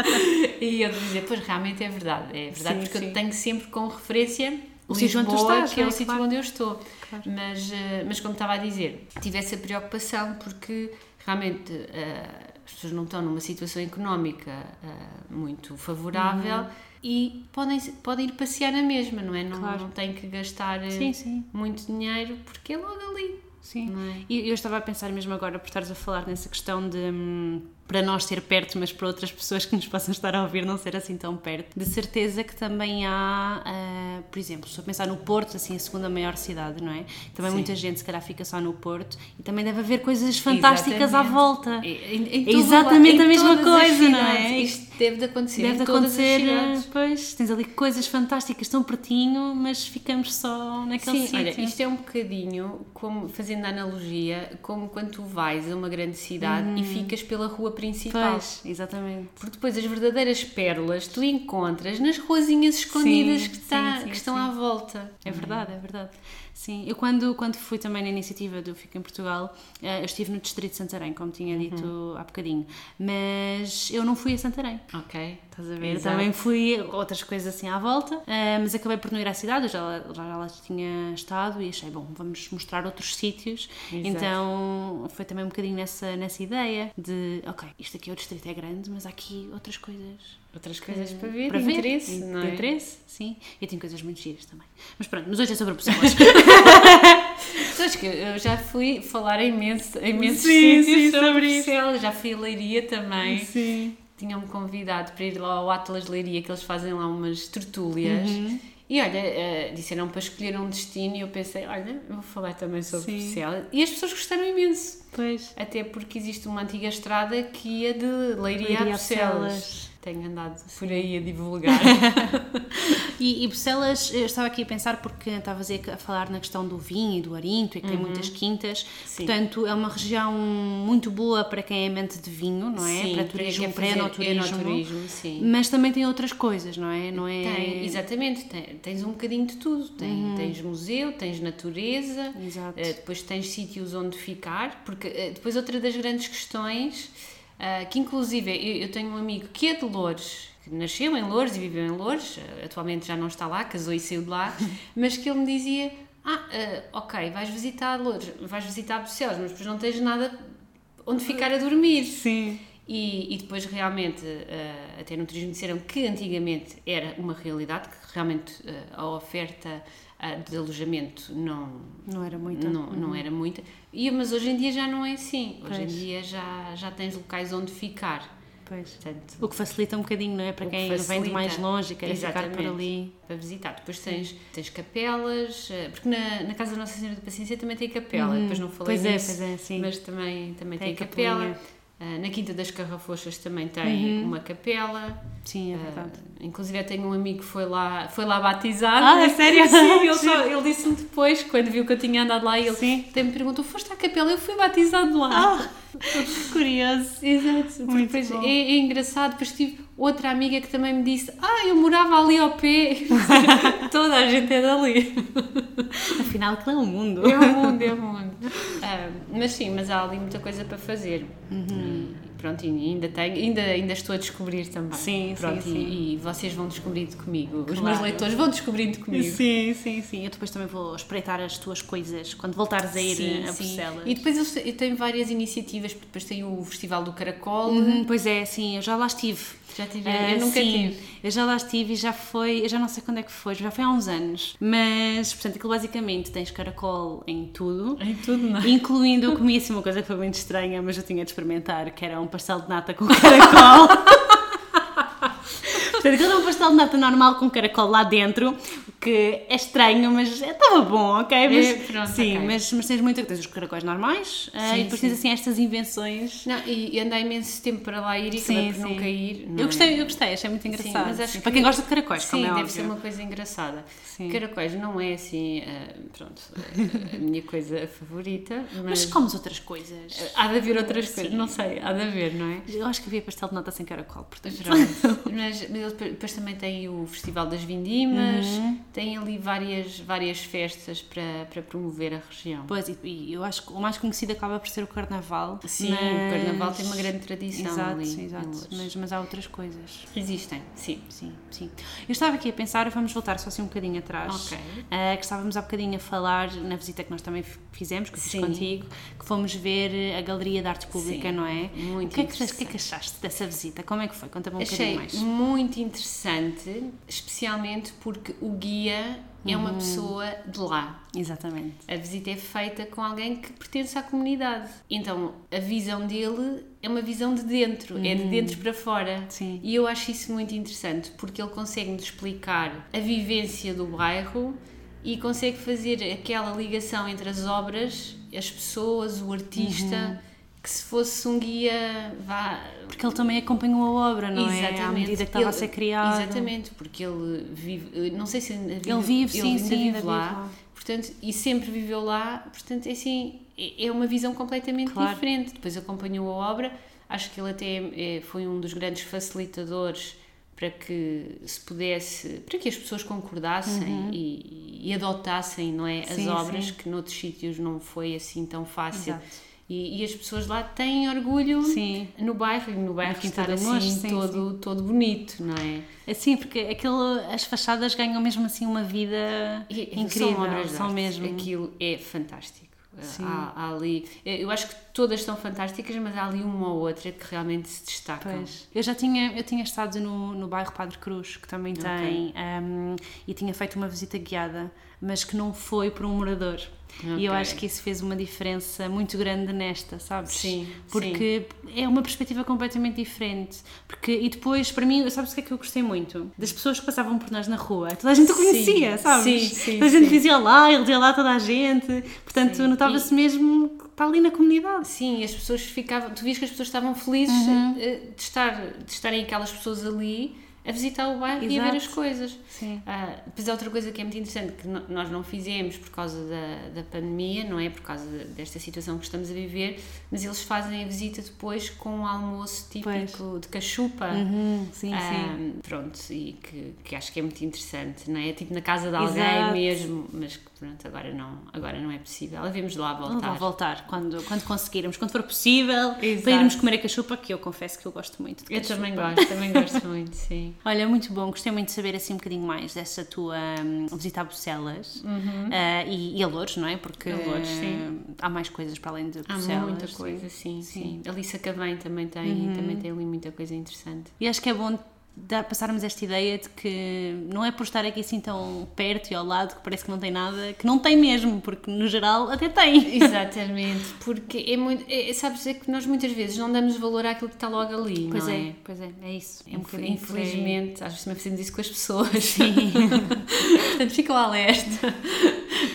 e eu dizia, pois realmente é verdade, é verdade, Sim, porque sim. eu tenho sempre como referência O sítio onde tu Lisboa, estás, que é não o é? sítio Claro. onde eu estou. Mas, eh, mas como estava a dizer, tive essa preocupação porque realmente eh, as pessoas não estão numa situação económica eh, muito favorável Uhum. E podem, podem ir passear na mesma, não é? Não, Claro. não têm que gastar eh, Sim, sim. muito dinheiro porque é logo ali. Sim. É? E eu estava a pensar mesmo agora, por estares a falar nessa questão de hum, para nós ser perto, mas para outras pessoas que nos possam estar a ouvir não ser assim tão perto. De certeza que também há, ah, por exemplo, se eu pensar no Porto, assim, a segunda maior cidade, não é? Também Sim. muita gente se calhar fica só no Porto e também deve haver coisas fantásticas à Exatamente. volta. É, em- em É exatamente lado, a mesma coisa, não é? Isto deve de acontecer Deve de acontecer, pois, tens ali coisas fantásticas tão pertinho, mas ficamos só naquele Sim, sítio. olha, isto é um bocadinho como, fazendo a analogia, como quando tu vais a uma grande cidade e ficas pela rua principal. Pois, exatamente. Porque depois as verdadeiras pérolas tu encontras nas ruazinhas escondidas Sim, que, está- sim, sim, que estão à volta. É verdade, é verdade. Sim, eu quando, quando fui também na iniciativa do Fico em Portugal, eh, eu estive no Distrito de Santarém, como tinha dito há bocadinho, mas eu não fui a Santarém. Ok. Estás a ver? Exato. Também fui outras coisas assim à volta, eh, mas acabei por não ir à cidade, eu já, lá- já lá tinha estado e achei, bom, vamos mostrar outros sítios. Exato. Então foi também um bocadinho nessa, nessa ideia de, ok, isto aqui é o distrito é grande, mas há aqui outras coisas Outras coisas para ver, para ver, interesse, de não é? interesse, sim. E tem coisas muito giras também. Mas pronto, mas hoje é sobre pessoas. Sabes que eu já fui falar em imenso, imensos Sim, sítios sim, sobre isso. Bruxelas. Já fui a Leiria também. Sim. Tinham-me convidado para ir lá ao Atlas Leiria, que eles fazem lá umas tertúlias. Uhum. E olha, eh, disseram para escolher um destino e eu pensei, olha, eu vou falar também sobre. Bruxelas. E as pessoas gostaram imenso. Pois. Até porque existe uma antiga estrada que ia de Leiria, Leiria a a Bruxelas. Tenho andado por aí a divulgar. E, e Bruxelas, eu estava aqui a pensar porque estavas aí a falar na questão do vinho e do arinto e que tem muitas quintas. Sim. Portanto, é uma região muito boa para quem é amante de vinho, não é? Sim, para turismo, para fazer enoturismo. enoturismo, sim. Mas também tem outras coisas, não é? Não é... Tem, exatamente, tem- tens um bocadinho de tudo. Tem- Tens museu, tens natureza, Exato. eh, depois tens sítios onde ficar, porque eh, depois outra das grandes questões, ah, que inclusive eu, eu tenho um amigo que é de Loures, que nasceu em Loures e viveu em Loures, eh, atualmente já não está lá, casou e saiu de lá, mas que ele me dizia, ah, eh, ok, vais visitar Loures, vais visitar Bruxelas, mas depois não tens nada onde ficar a dormir. Sim. E, e depois realmente, eh, até no turismo disseram que antigamente era uma realidade, que realmente a oferta de alojamento não, Não era muito. não, não era muita. E, mas hoje em dia já não é assim. Hoje em Pois. dia já, já tens locais onde ficar. Pois. Portanto, O que facilita um bocadinho, não é? Para quem vem de mais longe e quer ficar por ali. para visitar. Depois tens, tens capelas, eh, porque na, na Casa da Nossa Senhora da Paciência também tem capela. Depois não falei Uhum. Pois é, pois é, sim. mas também, também Tem tem, capela. Ah, na Quinta das Carrafochas também tem uma capela. Sim, é Ah, verdade. inclusive eu tenho um amigo que foi lá, foi lá batizado. Ah, é sério? Sim, ele, só- ele disse-me depois, quando viu que eu tinha andado lá, ele Sim. até me perguntou: foste à capela? Eu fui batizado lá. Ah, curioso. Exato. Muito Depois bom. é, é engraçado, depois tive outra amiga que também me disse: Ah, eu morava ali ao pé. Toda a gente é dali. Afinal, que é o mundo. É o mundo, é o mundo. Ah, mas sim, mas há ali muita coisa para fazer. Uhum. E pronto, ainda tenho, ainda, ainda estou a descobrir também. Sim, pronto, sim, e, sim. e vocês vão descobrindo comigo. Os Claro. meus leitores vão descobrindo comigo. Sim, sim, sim. Eu depois também vou espreitar as tuas coisas quando voltares a ir Sim, a sim. Bruxelas. E depois eu, eu tenho várias iniciativas, porque depois tem o Festival do Caracol. Uhum, pois é, sim, eu já lá estive. Já tive, Ah, eu nunca sim, tive. Eu já lá estive e já foi, eu já não sei quando é que foi, já foi há uns anos. Mas, portanto, aquilo basicamente tens caracol em tudo. Em tudo, não é? Incluindo, eu comi assim uma coisa que foi muito estranha, mas eu tinha de experimentar, que era um pastel de nata com caracol. Portanto, aquilo era um pastel de nata normal com caracol lá dentro, que é estranho, mas estava bom, ok? Mas, É, pronto, sim, ok. mas, mas tens muito, tens os caracóis normais ah, Sim, e depois sim. tens assim estas invenções. Não, e, e andei imenso tempo para lá ir e Sim, acabei por não cair. não Eu é? gostei, eu gostei, achei muito engraçado. mas acho sim. que- Para quem gosta de caracóis, Sim, como é deve óbvio. ser uma coisa engraçada. Caracóis não é assim, ah, pronto, ah, a minha coisa favorita, mas, Mas comes outras coisas. há de haver outras coisas, não sei, há de haver, não é? Eu acho que havia pastel de nata sem caracol, portanto. Pronto. mas, mas ele depois também tem o Festival das Vindimas, Uhum. Tem ali várias, várias festas para, para promover a região. Pois, e, eu acho que o mais conhecido acaba por ser o Carnaval. Sim, mas- o Carnaval tem uma grande tradição Exato, ali exato. Mas, mas há outras coisas. Existem, sim. Sim, sim. Eu estava aqui a pensar, vamos voltar só assim um bocadinho atrás. Ok. Ah, que estávamos há bocadinho a falar na visita que nós também fizemos, que eu fiz Sim. contigo, que fomos ver a Galeria de Arte Pública, Sim, não é? muito o que é, que, o que é que achaste dessa visita? Como é que foi? Conta-me um Achei bocadinho mais. muito interessante, especialmente porque o guia é Uhum. uma pessoa de lá. Exatamente. A visita é feita com alguém que pertence à comunidade. Então, a visão dele é uma visão de dentro, é de dentro para fora. Uhum. Sim. E eu acho isso muito interessante, porque ele consegue-nos explicar a vivência do bairro e consegue fazer aquela ligação entre as obras, as pessoas, o artista, Uhum. Que se fosse um guia, vá, Porque ele também acompanhou a obra, não é? À medida que estava a Ele- ser criado. Exatamente, porque ele vive, não sei se vive, Ele vive, sim, ainda sim, vive lá, lá. portanto, e sempre viveu lá, portanto, é assim, é é uma visão completamente Claro. diferente. Depois acompanhou a obra, acho que ele até é, foi um dos grandes facilitadores para que se pudesse, para que as pessoas concordassem e, e adotassem, não é, as Uhum. Sim, obras, sim. que noutros sítios não foi assim tão fácil. Exato. E, e as pessoas lá têm orgulho Sim. no bairro e no bairro estar assim Mocho, sim, todo, todo bonito, não é? Assim, porque aquilo, as fachadas ganham mesmo assim uma vida E- incrível. São obras são mesmo. Aquilo é fantástico. Sim. Há, há ali, eu acho que todas são fantásticas, mas há ali uma ou outra que realmente se destacam. Pois. Eu já tinha, eu tinha estado no, no bairro Padre Cruz, que também tem, um, e tinha feito uma visita guiada, mas que não foi por um morador. E eu acho que isso fez uma diferença muito grande nesta, sabes? Sim, Porque é uma perspectiva completamente diferente. Porque, e depois, para mim, sabes o que é que eu gostei muito? Das pessoas que passavam por nós na rua. Toda a gente o Sim, conhecia, sabes? sim, sim, Toda a gente sim. dizia lá, ele dizia lá toda a gente. Portanto, Sim. notava-se mesmo que está ali na comunidade. Sim, as pessoas ficavam. Tu vias que as pessoas estavam felizes Uhum. eh, de, estar, de estarem aquelas pessoas ali a visitar o bairro e a ver Exato. as coisas. Sim. Ah, depois há outra coisa que é muito interessante que nós não fizemos por causa da, da pandemia, não é? Por causa de- desta situação que estamos a viver, mas eles fazem a visita depois com um almoço típico de cachupa. Uhum, sim, Ah, sim. pronto, e que, que acho que é muito interessante, não é? Tipo na casa de alguém Exato. mesmo, mas que pronto, agora não, agora não é possível. Havemos de lá Vamos voltar. lá voltar quando, quando conseguirmos, quando for possível, Exato. para irmos comer a cachupa, que eu confesso que eu gosto muito de Eu também gosto, também gosto muito, sim. Olha, muito bom, gostei muito de saber assim um bocadinho mais dessa tua hum, visita a Bruxelas Ah, e, e a Louros, não é? Porque Uhum. sim. há mais coisas para além de Há Bruxelas. muita sim. coisa, sim, Sim. sim. A Lissa Cavém também tem, também tem ali muita coisa interessante. E acho que é bom passarmos esta ideia de que não é por estar aqui assim tão perto e ao lado que parece que não tem nada, que não tem mesmo, porque no geral até tem. Exatamente, porque é muito. É, sabes, é que nós muitas vezes não damos valor àquilo que está logo ali, Pois não é, é? pois é, é isso. É um bocadinho. Infelizmente, às vezes também fazemos isso com as pessoas. Sim. Portanto, ficam alerta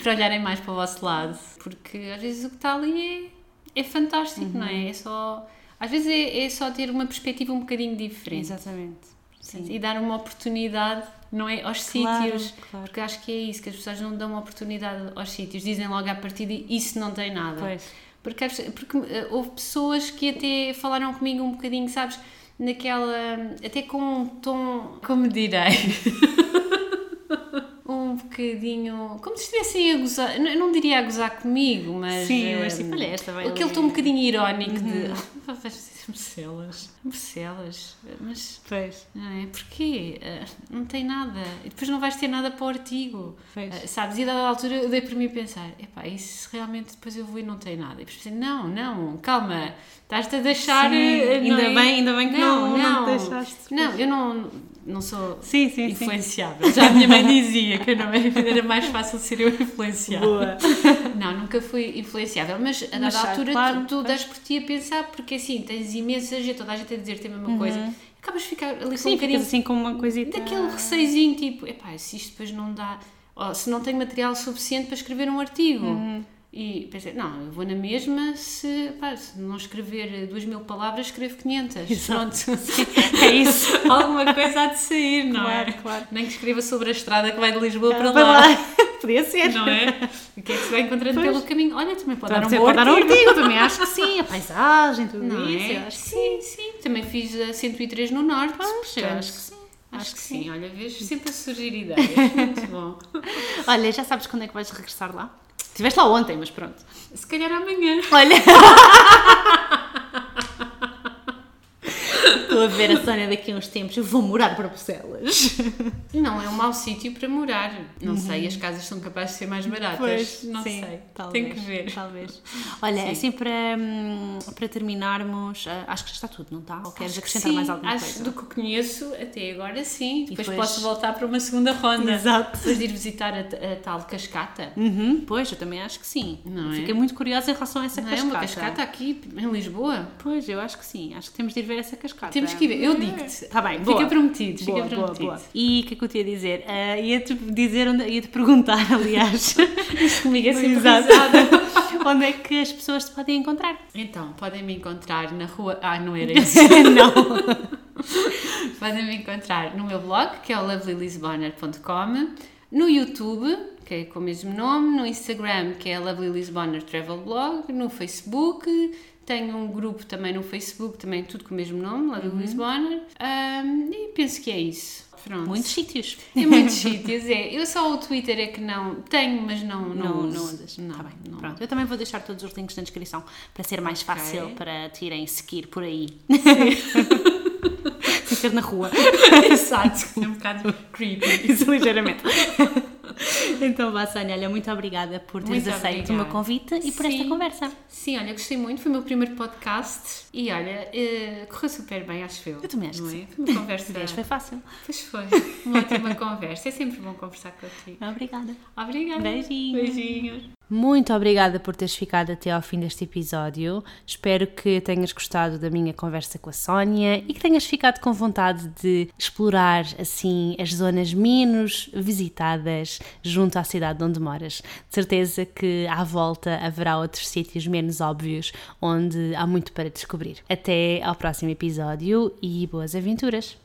para olharem mais para o vosso lado, porque às vezes o que está ali é, é fantástico, não Uhum. é? É só. Às vezes é, é só ter uma perspectiva um bocadinho diferente. Exatamente. Sim. E dar uma oportunidade, não é? Aos Claro, sítios. claro. Porque acho que é isso, que as pessoas não dão uma oportunidade aos sítios. Dizem logo à partida, isso não tem nada. Pois. Porque, porque eh, houve pessoas que até falaram comigo um bocadinho, sabes, naquela. até com um tom. como direi? um bocadinho. como se estivessem a gozar. Não, eu não diria a gozar comigo, mas. Sim, mas eh, tipo, olha, esta vai Aquele tom um bocadinho irónico de. "Ah, vais dizer Bruxelas. Bruxelas. Mas. Pois. Não é? Porquê? Ah, não tem nada. E depois não vais ter nada para o artigo. Pois. Ah, sabes? E a dada altura eu dei para mim pensar: epá, e se realmente depois eu vou e não tem nada? E depois pensei: não, não, calma, estás-te a deixar. Sim, eh, não ainda é? bem- ainda bem que não- não te deixaste. Não, eu não, não sou Sim, sim, sim. influenciável. Já a minha mãe dizia que eu não era, era mais fácil ser eu influenciável. Boa. Não, nunca fui influenciável, mas a dada Mas, altura claro, tu, tu das por ti a pensar, porque assim, tens imensa gente, toda a gente a dizer-te a mesma coisa, acabas de ficar ali com um Sim, assim com uma coisita. daquele receizinho, tipo, epá, se isto depois não dá, ou se não tenho material suficiente para escrever um artigo. Uhum. E pensei, não, eu vou na mesma se, pá, se não escrever duas mil palavras, escrevo 500. Pronto. É isso. Alguma coisa há de sair, não Claro, é? claro. Nem que escreva sobre a estrada que vai de Lisboa para Para lá. lá. Podia ser. Não é? O que é que se vai encontrando Pois. pelo caminho? Olha, também pode dar um bom dar um artigo. artigo, também acho que sim. A paisagem, tudo Não isso. é? acho que sim, sim. Também fiz a 103 no Norte. Portanto, acho que sim. Acho que sim. Olha, vejo sempre a surgir ideias. Muito bom. Olha, já sabes quando é que vais regressar lá? Estiveste lá ontem, mas pronto. Se calhar amanhã. Olha. Estou a ver a Sónia daqui a uns tempos. Eu vou morar para Bruxelas. Não, é um mau sítio para morar. Não sei, as casas são capazes de ser mais baratas. não Uhum. sim, sei. Talvez, Tem que ver. Talvez. Olha, Sim. assim para, hum, para terminarmos, ah, acho que já está tudo, não está? Ou queres acrescentar sim, mais alguma acho coisa? do que conheço até agora sim. Depois, depois- posso voltar para uma segunda ronda. Exato. Depois de ir visitar a, a tal cascata. Uhum, pois, eu também acho que sim. Não é? Fiquei muito curiosa em relação a essa Não é cascata. uma cascata aqui em Lisboa? Pois, eu acho que sim. Acho que temos de ir ver essa cascata. Temos que ir ver. Eu digo-te. Está bem, Fica boa. prometido, fica Boa, boa, prometido. boa. E o que é que eu te ia dizer? Ah, ia-te dizer, onde, ia-te perguntar, aliás, Comigo é sempre onde é que as pessoas te podem encontrar. Então, podem me encontrar na rua. Ah, não era isso. não. podem me encontrar no meu blog, que é o lovelylisboner.com, no YouTube, que é com o mesmo nome, no Instagram, que é Lovely Lisboner Travel Blog, no Facebook. Tenho um grupo também no Facebook, também tudo com o mesmo nome, Lovely Lisboner. Ahm, e penso que é isso. Pronto. Muitos sítios. Em muitos sítios, é. Eu só o Twitter é que não tenho, mas não, não, Não, uso. não usas. Não, Tá bem. não. Pronto, eu também vou deixar todos os links na descrição para ser mais fácil Ok. para te irem seguir por aí. Sem ser na rua. Exato, é um bocado creepy. Isso ligeiramente. Então, Sónia, olha, muito obrigada por teres Muito aceito o meu obrigada. convite e por esta Sim. conversa. Sim, olha, gostei muito, foi o meu primeiro podcast e olha, eh, correu super bem, acho eu. Eu também acho não é? Foi uma conversa. Vês, foi fácil. Pois foi, uma ótima conversa. É sempre bom conversar contigo. Obrigada. Obrigada. Beijinhos. Beijinhos. Muito obrigada por teres ficado até ao fim deste episódio. Espero que tenhas gostado da minha conversa com a Sónia e que tenhas ficado com vontade de explorar assim as zonas menos visitadas junto à cidade onde moras. De certeza que à volta haverá outros sítios menos óbvios onde há muito para descobrir. Até ao próximo episódio e boas aventuras!